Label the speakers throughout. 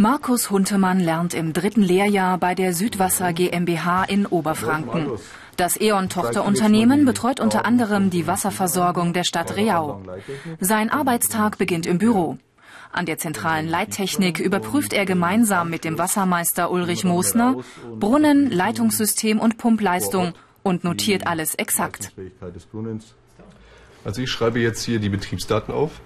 Speaker 1: Markus Huntemann lernt im dritten Lehrjahr bei der Südwasser GmbH in Oberfranken. Das E.ON-Tochterunternehmen betreut unter anderem die Wasserversorgung der Stadt Reau. Sein Arbeitstag beginnt im Büro. An der zentralen Leittechnik überprüft er gemeinsam mit dem Wassermeister Ulrich Moosner Brunnen, Leitungssystem und Pumpleistung und notiert alles exakt.
Speaker 2: Also ich schreibe jetzt hier die Betriebsdaten auf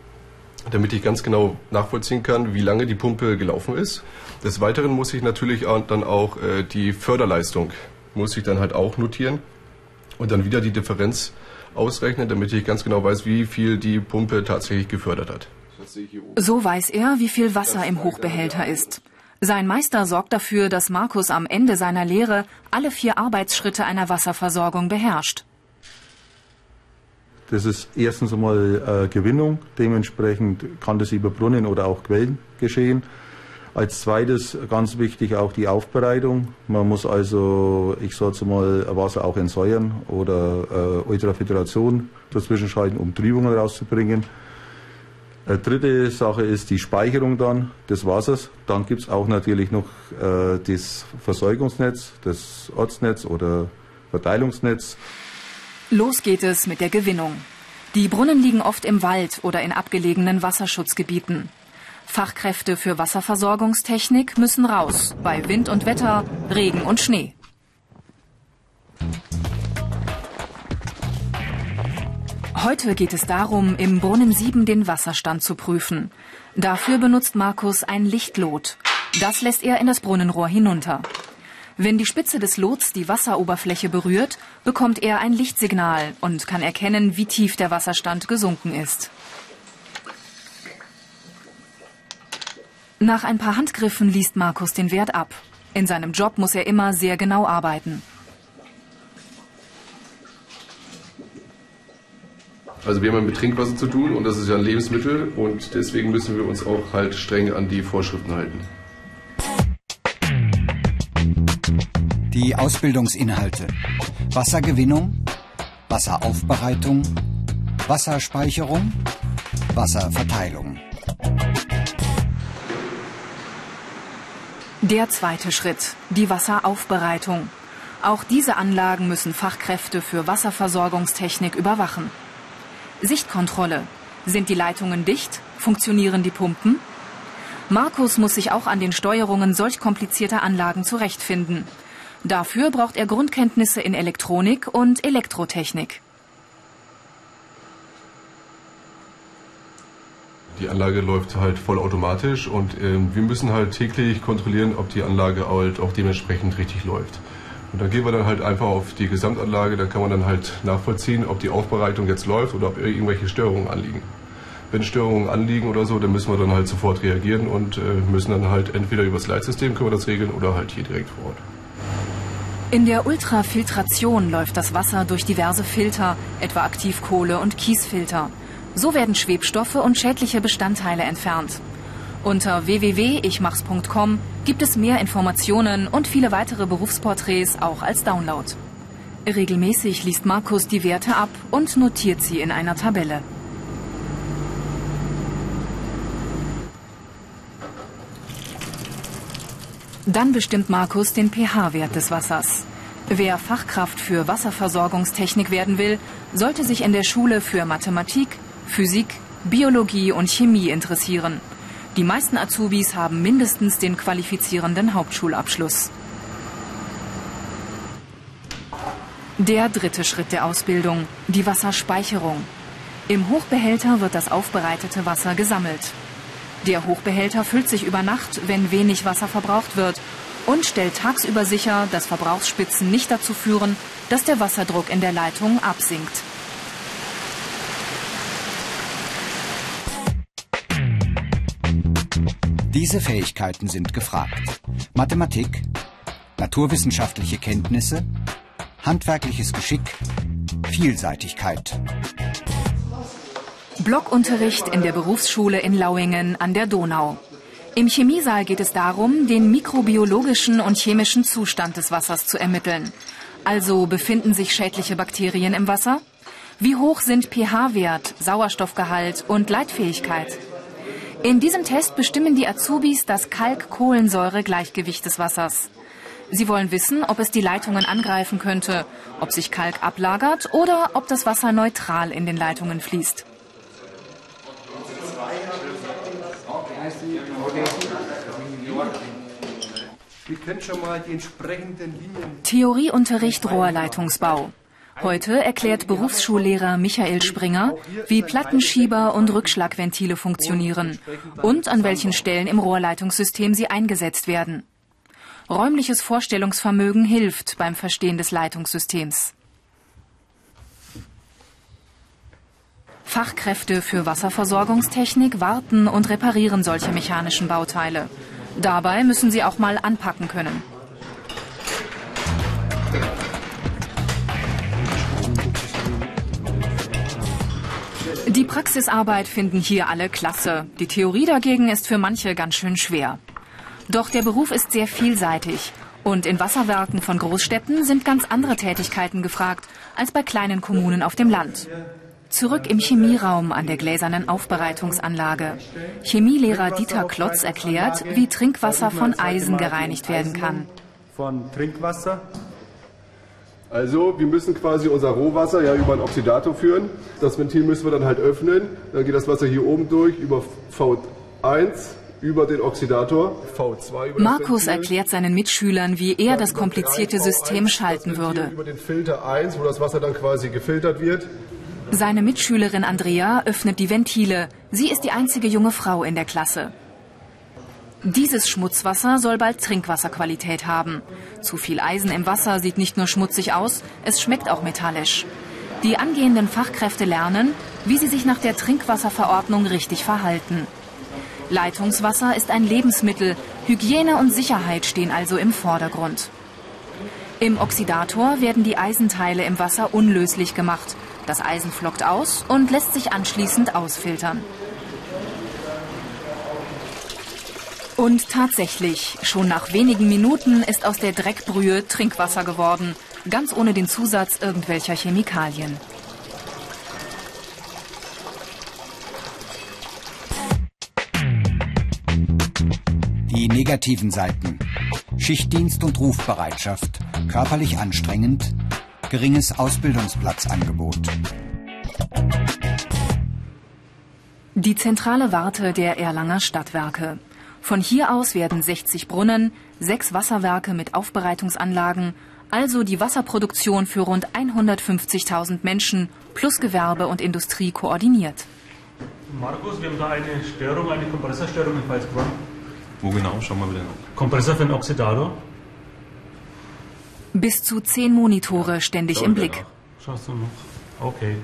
Speaker 2: damit ich ganz genau nachvollziehen kann, wie lange die Pumpe gelaufen ist. Des Weiteren muss ich natürlich dann auch äh, die Förderleistung, muss ich dann halt auch notieren und dann wieder die Differenz ausrechnen, damit ich ganz genau weiß, wie viel die Pumpe tatsächlich gefördert hat.
Speaker 1: So weiß er, wie viel Wasser im Hochbehälter ist. Sein Meister sorgt dafür, dass Markus am Ende seiner Lehre alle vier Arbeitsschritte einer Wasserversorgung beherrscht.
Speaker 3: Das ist erstens einmal äh, Gewinnung, dementsprechend kann das über Brunnen oder auch Quellen geschehen. Als zweites ganz wichtig auch die Aufbereitung. Man muss also, ich sage mal, Wasser auch entsäuern oder äh, Ultrafiltration dazwischen schalten, um Trübungen rauszubringen. Eine dritte Sache ist die Speicherung dann des Wassers. Dann gibt es auch natürlich noch äh, das Versorgungsnetz, das Ortsnetz oder Verteilungsnetz.
Speaker 1: Los geht es mit der Gewinnung. Die Brunnen liegen oft im Wald oder in abgelegenen Wasserschutzgebieten. Fachkräfte für Wasserversorgungstechnik müssen raus bei Wind und Wetter, Regen und Schnee. Heute geht es darum, im Brunnen 7 den Wasserstand zu prüfen. Dafür benutzt Markus ein Lichtlot. Das lässt er in das Brunnenrohr hinunter. Wenn die Spitze des Lots die Wasseroberfläche berührt, bekommt er ein Lichtsignal und kann erkennen, wie tief der Wasserstand gesunken ist. Nach ein paar Handgriffen liest Markus den Wert ab. In seinem Job muss er immer sehr genau arbeiten.
Speaker 2: Also wir haben mit Trinkwasser zu tun und das ist ja ein Lebensmittel und deswegen müssen wir uns auch halt streng an die Vorschriften halten.
Speaker 4: Die Ausbildungsinhalte. Wassergewinnung, Wasseraufbereitung, Wasserspeicherung, Wasserverteilung.
Speaker 1: Der zweite Schritt, die Wasseraufbereitung. Auch diese Anlagen müssen Fachkräfte für Wasserversorgungstechnik überwachen. Sichtkontrolle. Sind die Leitungen dicht? Funktionieren die Pumpen? Markus muss sich auch an den Steuerungen solch komplizierter Anlagen zurechtfinden. Dafür braucht er Grundkenntnisse in Elektronik und Elektrotechnik.
Speaker 2: Die Anlage läuft halt vollautomatisch und äh, wir müssen halt täglich kontrollieren, ob die Anlage halt auch dementsprechend richtig läuft. Und dann gehen wir dann halt einfach auf die Gesamtanlage, da kann man dann halt nachvollziehen, ob die Aufbereitung jetzt läuft oder ob irgendwelche Störungen anliegen. Wenn Störungen anliegen oder so, dann müssen wir dann halt sofort reagieren und äh, müssen dann halt entweder über das Leitsystem können wir das regeln oder halt hier direkt vor Ort.
Speaker 1: In der Ultrafiltration läuft das Wasser durch diverse Filter, etwa Aktivkohle und Kiesfilter. So werden Schwebstoffe und schädliche Bestandteile entfernt. Unter www.ichmachs.com gibt es mehr Informationen und viele weitere Berufsporträts auch als Download. Regelmäßig liest Markus die Werte ab und notiert sie in einer Tabelle. Dann bestimmt Markus den pH-Wert des Wassers. Wer Fachkraft für Wasserversorgungstechnik werden will, sollte sich in der Schule für Mathematik, Physik, Biologie und Chemie interessieren. Die meisten Azubis haben mindestens den qualifizierenden Hauptschulabschluss. Der dritte Schritt der Ausbildung, die Wasserspeicherung. Im Hochbehälter wird das aufbereitete Wasser gesammelt. Der Hochbehälter füllt sich über Nacht, wenn wenig Wasser verbraucht wird und stellt tagsüber sicher, dass Verbrauchsspitzen nicht dazu führen, dass der Wasserdruck in der Leitung absinkt.
Speaker 4: Diese Fähigkeiten sind gefragt. Mathematik, naturwissenschaftliche Kenntnisse, handwerkliches Geschick, Vielseitigkeit.
Speaker 1: Blockunterricht in der Berufsschule in Lauingen an der Donau. Im Chemiesaal geht es darum, den mikrobiologischen und chemischen Zustand des Wassers zu ermitteln. Also befinden sich schädliche Bakterien im Wasser? Wie hoch sind pH-Wert, Sauerstoffgehalt und Leitfähigkeit? In diesem Test bestimmen die Azubis das Kalk-Kohlensäure-Gleichgewicht des Wassers. Sie wollen wissen, ob es die Leitungen angreifen könnte, ob sich Kalk ablagert oder ob das Wasser neutral in den Leitungen fließt. Wir können schon mal die entsprechenden Linien. Theorieunterricht Rohrleitungsbau. Heute erklärt Berufsschullehrer Michael Springer, wie Plattenschieber und Rückschlagventile funktionieren und an welchen Stellen im Rohrleitungssystem sie eingesetzt werden. Räumliches Vorstellungsvermögen hilft beim Verstehen des Leitungssystems. Fachkräfte für Wasserversorgungstechnik warten und reparieren solche mechanischen Bauteile. Dabei müssen sie auch mal anpacken können. Die Praxisarbeit finden hier alle klasse. Die Theorie dagegen ist für manche ganz schön schwer. Doch der Beruf ist sehr vielseitig. Und in Wasserwerken von Großstädten sind ganz andere Tätigkeiten gefragt als bei kleinen Kommunen auf dem Land. Zurück im Chemieraum an der gläsernen Aufbereitungsanlage. Chemielehrer Dieter Klotz erklärt, wie Trinkwasser von Eisen gereinigt werden kann.
Speaker 3: Von Trinkwasser
Speaker 2: also wir müssen quasi unser Rohwasser ja über einen Oxidator führen. Das Ventil müssen wir dann halt öffnen. Dann geht das Wasser hier oben durch über V1 über den Oxidator.
Speaker 1: V2 über Markus erklärt seinen Mitschülern, wie er das komplizierte System schalten würde.
Speaker 2: Über den Filter 1, wo das Wasser dann quasi gefiltert wird.
Speaker 1: Seine Mitschülerin Andrea öffnet die Ventile. Sie ist die einzige junge Frau in der Klasse. Dieses Schmutzwasser soll bald Trinkwasserqualität haben. Zu viel Eisen im Wasser sieht nicht nur schmutzig aus, es schmeckt auch metallisch. Die angehenden Fachkräfte lernen, wie sie sich nach der Trinkwasserverordnung richtig verhalten. Leitungswasser ist ein Lebensmittel, Hygiene und Sicherheit stehen also im Vordergrund. Im Oxidator werden die Eisenteile im Wasser unlöslich gemacht. Das Eisen flockt aus und lässt sich anschließend ausfiltern. Und tatsächlich, schon nach wenigen Minuten ist aus der Dreckbrühe Trinkwasser geworden, ganz ohne den Zusatz irgendwelcher Chemikalien.
Speaker 4: Die negativen Seiten. Schichtdienst und Rufbereitschaft, körperlich anstrengend, geringes Ausbildungsplatzangebot.
Speaker 1: Die zentrale Warte der Erlanger Stadtwerke. Von hier aus werden 60 Brunnen, sechs Wasserwerke mit Aufbereitungsanlagen, also die Wasserproduktion für rund 150.000 Menschen plus Gewerbe und Industrie koordiniert.
Speaker 5: Markus, wir haben da eine Störung, eine Kompressorstörung in Pfalzbrunn.
Speaker 6: Wo genau? Schau mal bitte nach.
Speaker 5: Kompressor für den Oxidator.
Speaker 1: Bis zu zehn Monitore ständig im Blick.
Speaker 5: Schaust du noch? Okay.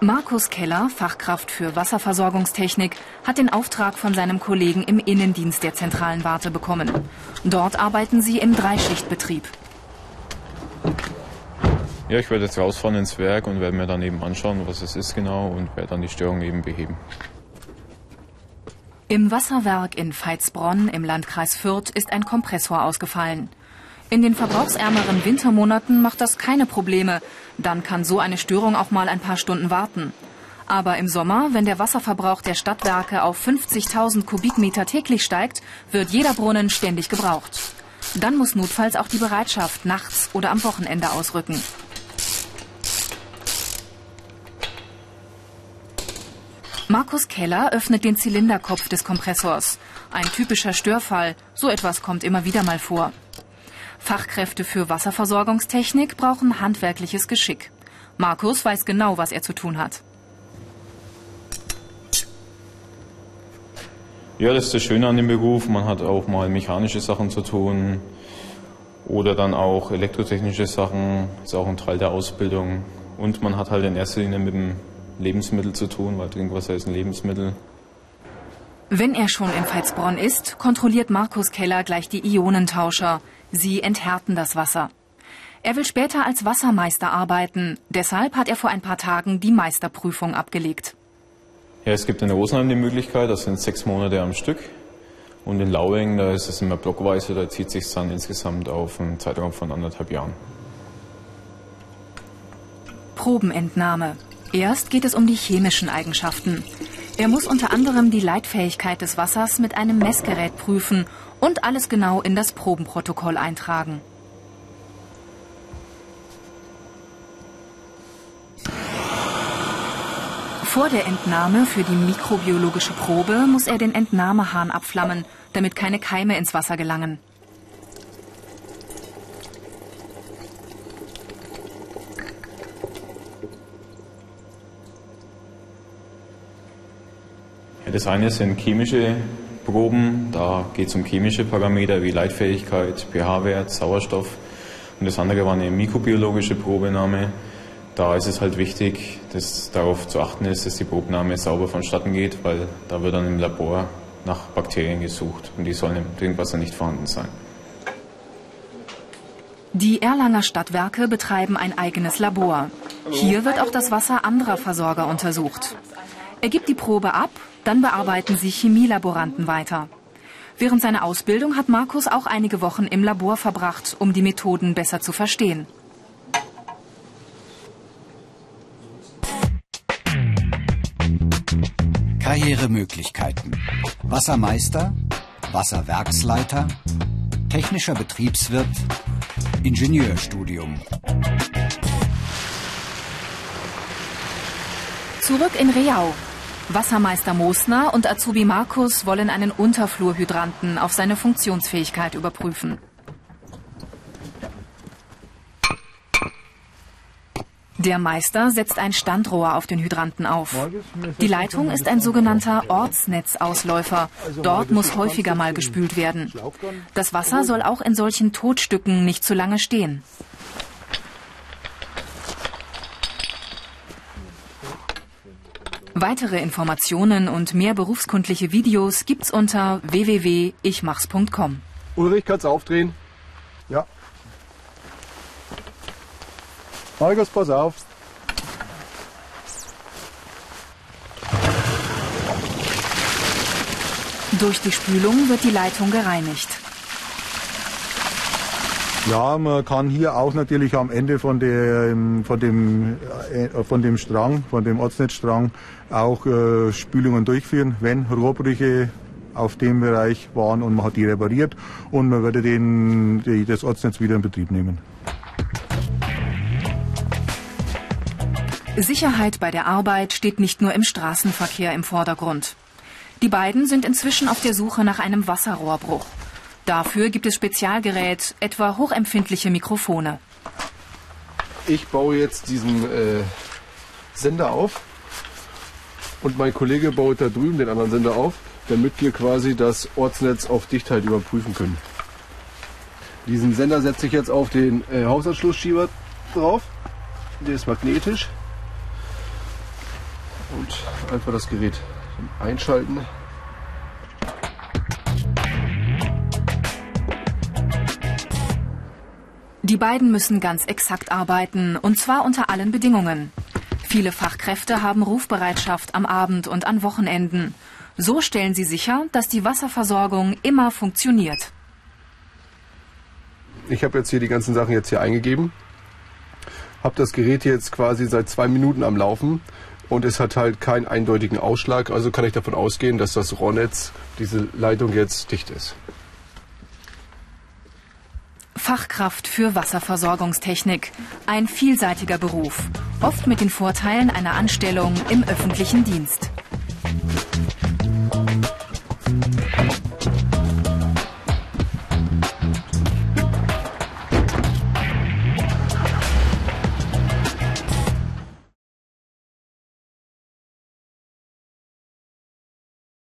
Speaker 1: Markus Keller, Fachkraft für Wasserversorgungstechnik, hat den Auftrag von seinem Kollegen im Innendienst der zentralen Warte bekommen. Dort arbeiten sie im Dreischichtbetrieb.
Speaker 6: Ja, ich werde jetzt rausfahren ins Werk und werde mir dann eben anschauen, was es ist genau und werde dann die Störung eben beheben.
Speaker 1: Im Wasserwerk in Veitsbronn im Landkreis Fürth ist ein Kompressor ausgefallen. In den verbrauchsärmeren Wintermonaten macht das keine Probleme. Dann kann so eine Störung auch mal ein paar Stunden warten. Aber im Sommer, wenn der Wasserverbrauch der Stadtwerke auf 50.000 Kubikmeter täglich steigt, wird jeder Brunnen ständig gebraucht. Dann muss notfalls auch die Bereitschaft nachts oder am Wochenende ausrücken. Markus Keller öffnet den Zylinderkopf des Kompressors. Ein typischer Störfall. So etwas kommt immer wieder mal vor. Fachkräfte für Wasserversorgungstechnik brauchen handwerkliches Geschick. Markus weiß genau, was er zu tun hat.
Speaker 6: Ja, das ist das Schöne an dem Beruf. Man hat auch mal mechanische Sachen zu tun oder dann auch elektrotechnische Sachen. Ist auch ein Teil der Ausbildung. Und man hat halt in erster Linie mit dem Lebensmittel zu tun, weil Trinkwasser ist ein Lebensmittel.
Speaker 1: Wenn er schon in Veitsbronn ist, kontrolliert Markus Keller gleich die Ionentauscher. Sie enthärten das Wasser. Er will später als Wassermeister arbeiten. Deshalb hat er vor ein paar Tagen die Meisterprüfung abgelegt.
Speaker 6: Ja, es gibt in Rosenheim die Möglichkeit, das sind sechs Monate am Stück. Und in Lauing, da ist es immer blockweise, da zieht sich dann insgesamt auf einen Zeitraum von anderthalb Jahren.
Speaker 1: Probenentnahme. Erst geht es um die chemischen Eigenschaften. Er muss unter anderem die Leitfähigkeit des Wassers mit einem Messgerät prüfen und alles genau in das Probenprotokoll eintragen. Vor der Entnahme für die mikrobiologische Probe muss er den Entnahmehahn abflammen, damit keine Keime ins Wasser gelangen.
Speaker 6: Das eine sind chemische Proben, da geht es um chemische Parameter wie Leitfähigkeit, pH-Wert, Sauerstoff. Und das andere war eine mikrobiologische Probenahme. Da ist es halt wichtig, dass darauf zu achten ist, dass die Probenahme sauber vonstatten geht, weil da wird dann im Labor nach Bakterien gesucht und die sollen im Trinkwasser nicht vorhanden sein.
Speaker 1: Die Erlanger Stadtwerke betreiben ein eigenes Labor. Hier wird auch das Wasser anderer Versorger untersucht. Er gibt die Probe ab dann bearbeiten sie Chemielaboranten weiter. Während seiner Ausbildung hat Markus auch einige Wochen im Labor verbracht, um die Methoden besser zu verstehen.
Speaker 4: Karrieremöglichkeiten. Wassermeister, Wasserwerksleiter, technischer Betriebswirt, Ingenieurstudium.
Speaker 1: Zurück in Reau, Wassermeister Mosner und Azubi Markus wollen einen Unterflurhydranten auf seine Funktionsfähigkeit überprüfen. Der Meister setzt ein Standrohr auf den Hydranten auf. Die Leitung ist ein sogenannter Ortsnetzausläufer. Dort muss häufiger mal gespült werden. Das Wasser soll auch in solchen Totstücken nicht zu lange stehen. Weitere Informationen und mehr berufskundliche Videos gibt's unter www.ichmachs.com.
Speaker 2: Ulrich, kannst du aufdrehen?
Speaker 3: Ja. Markus, pass auf.
Speaker 1: Durch die Spülung wird die Leitung gereinigt.
Speaker 3: Ja, man kann hier auch natürlich am Ende von, der, von, dem, äh, von dem Strang, von dem Ortsnetzstrang auch äh, Spülungen durchführen, wenn Rohrbrüche auf dem Bereich waren und man hat die repariert und man würde den, die, das Ortsnetz wieder in Betrieb nehmen.
Speaker 1: Sicherheit bei der Arbeit steht nicht nur im Straßenverkehr im Vordergrund. Die beiden sind inzwischen auf der Suche nach einem Wasserrohrbruch. Dafür gibt es Spezialgerät, etwa hochempfindliche Mikrofone.
Speaker 2: Ich baue jetzt diesen äh, Sender auf und mein Kollege baut da drüben den anderen Sender auf, damit wir quasi das Ortsnetz auf Dichtheit überprüfen können. Diesen Sender setze ich jetzt auf den äh, Hausanschlussschieber drauf. Der ist magnetisch. Und einfach das Gerät einschalten.
Speaker 1: Die beiden müssen ganz exakt arbeiten, und zwar unter allen Bedingungen. Viele Fachkräfte haben Rufbereitschaft am Abend und an Wochenenden. So stellen sie sicher, dass die Wasserversorgung immer funktioniert.
Speaker 2: Ich habe jetzt hier die ganzen Sachen jetzt hier eingegeben, habe das Gerät jetzt quasi seit zwei Minuten am Laufen und es hat halt keinen eindeutigen Ausschlag. Also kann ich davon ausgehen, dass das Rohrnetz, diese Leitung jetzt dicht ist.
Speaker 1: Fachkraft für Wasserversorgungstechnik. Ein vielseitiger Beruf, oft mit den Vorteilen einer Anstellung im öffentlichen Dienst.